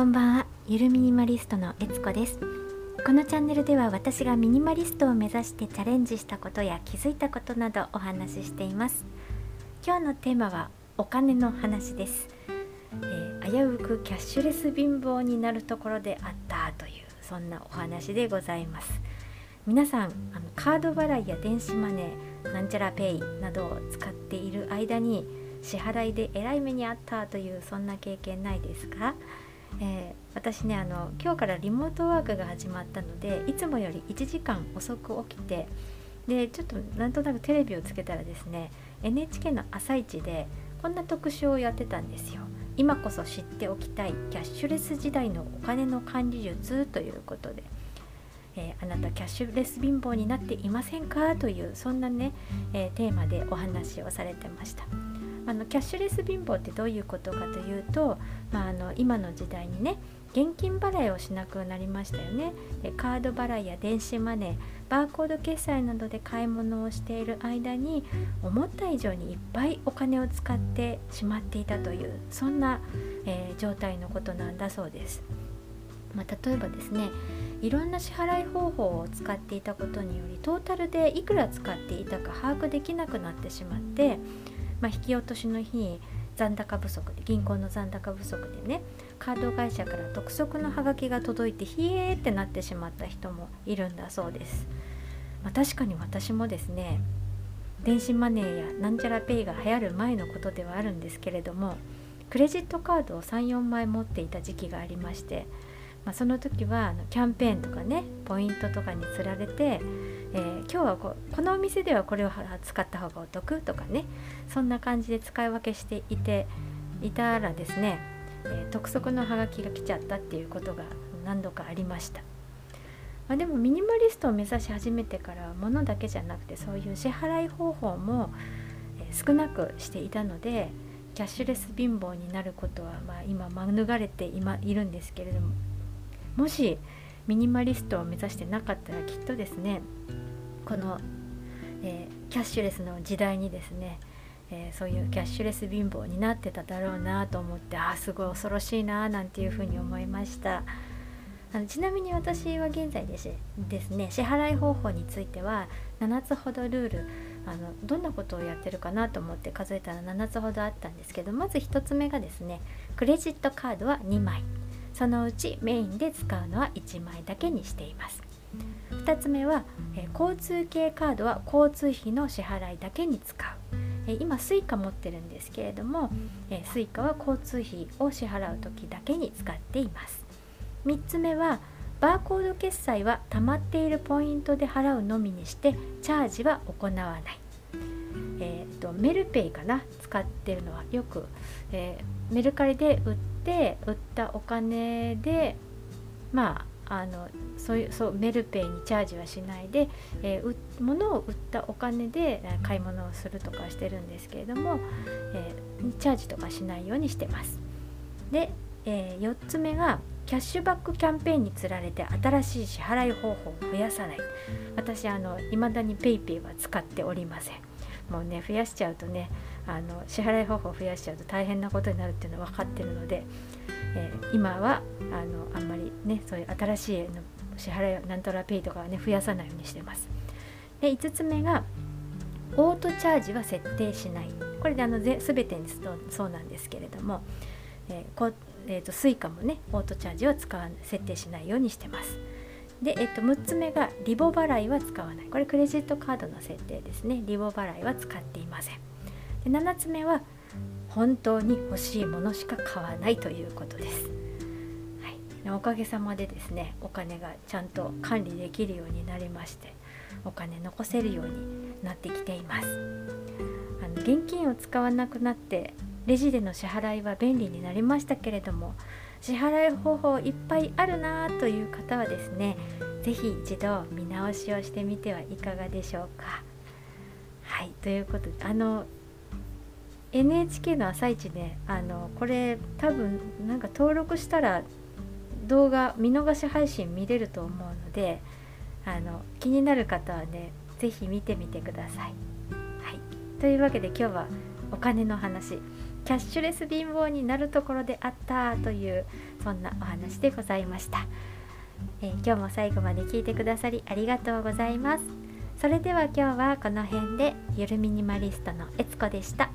こんばんは。ゆるミニマリストのえつこです。このチャンネルでは私がミニマリストを目指してチャレンジしたことや気づいたことなどお話ししています。今日のテーマはお金の話です、えー、危うくキャッシュレス貧乏になるところであったというそんなお話でございます。皆さんあのカード払いや電子マネーなんちゃらペイなどを使っている間に支払いでえらい目にあったというそんな経験ないですか？えー、私ねあの今日からリモートワークが始まったのでいつもより1時間遅く起きてでちょっとなんとなくテレビをつけたらですね NHK の「朝一でこんな特集をやってたんですよ。今こそ知っておきたいキャッシュレス時代のお金の管理術ということで、えー、あなたキャッシュレス貧乏になっていませんか？というそんなね、えー、テーマでお話をされてました。あのキャッシュレス貧乏ってどういうことかというと、まあ、あの今の時代にね現金払いをしなくなりましたよねでカード払いや電子マネーバーコード決済などで買い物をしている間に思った以上にいっぱいお金を使ってしまっていたというそんな、えー、状態のことなんだそうです。まあ、例えばですねいろんな支払い方法を使っていたことによりトータルでいくら使っていたか把握できなくなってしまってまあ、引き落としの日残高不足で銀行の残高不足でねカード会社から督促のハガキが届いてひえーってなってしまった人もいるんだそうです、まあ、確かに私もですね電子マネーやなんちゃらペイが流行る前のことではあるんですけれどもクレジットカードを34枚持っていた時期がありまして、まあ、その時はあのキャンペーンとかねポイントとかにつられてえー、今日はここのお店ではこれを使った方がお得とかねそんな感じで使い分けしていていたらですね、えー、督促のハガキが来ちゃったっていうことが何度かありました、まあ、でもミニマリストを目指し始めてから物だけじゃなくてそういう支払い方法も、少なくしていたのでキャッシュレス貧乏になることは、まあ、今免れて今いるんですけれどももしミニマリストを目指してなかったらきっとですねこの、えー、キャッシュレスの時代にですね、えー、そういうキャッシュレス貧乏になってただろうなと思ってああすごい恐ろしいななんていうふうに思いました。あのちなみに私は現在ですですね支払い方法については7つほどルールあのどんなことをやってるかなと思って数えたら7つほどあったんですけどまず1つ目がですねクレジットカードは2枚。そのうちメインで使うのは1枚だけにしています。2つ目は、え交通系カードは交通費の支払いだけに使う、え今 Suica 持ってるんですけれども、え Suica は交通費を支払う時だけに使っています。3つ目はバーコード決済は溜まっているポイントで払うのみにしてチャージは行わない。えーと、メルペイかな？使ってるのはよく、えー、メルカリで売って売ったお金でまああのそういうそうメルペイにチャージはしないで、えー、物を売ったお金で買い物をするとかしてるんですけれども、えー、チャージとかしないようにしてます。で、えー、4つ目がキャッシュバックキャンペーンにつられて新しい支払い方法を増やさない私あの未だに PayPay は使っておりませんもうね増やしちゃうとねあの支払い方法を増やしちゃうと大変なことになるっていうのは分かってるので、えー、今はあのあんまりねそういう新しいの支払いをなんとかペイとかはね増やさないようにしてます。で5つ目がオートチャージは設定しない。これであの全てにそうなんですけれども、えーこえーと、スイカもねオートチャージは使わ設定しないようにしてます。で、えっと、6つ目がリボ払いは使わない。これクレジットカードの設定ですね。リボ払いは使っていません。で7つ目は本当に欲しいものしか買わないということです、はい、おかげさまでですねお金がちゃんと管理できるようになりましてお金残せるようになってきています。あの現金を使わなくなってレジでの支払いは便利になりましたけれども支払い方法いっぱいあるなという方はですね是非一度見直しをしてみてはいかがでしょうか。はい。ということであの NHK の朝一であのこれ多分なんか登録したら動画見逃し配信見れると思うのであの気になる方はね是非見てみてください。はい、というわけで今日はお金の話。キャッシュレス貧乏になるところであったというそんなお話でございました、えー、今日も最後まで聞いてくださりありがとうございます。それでは今日はこの辺でゆるミニマリストのえつこでした。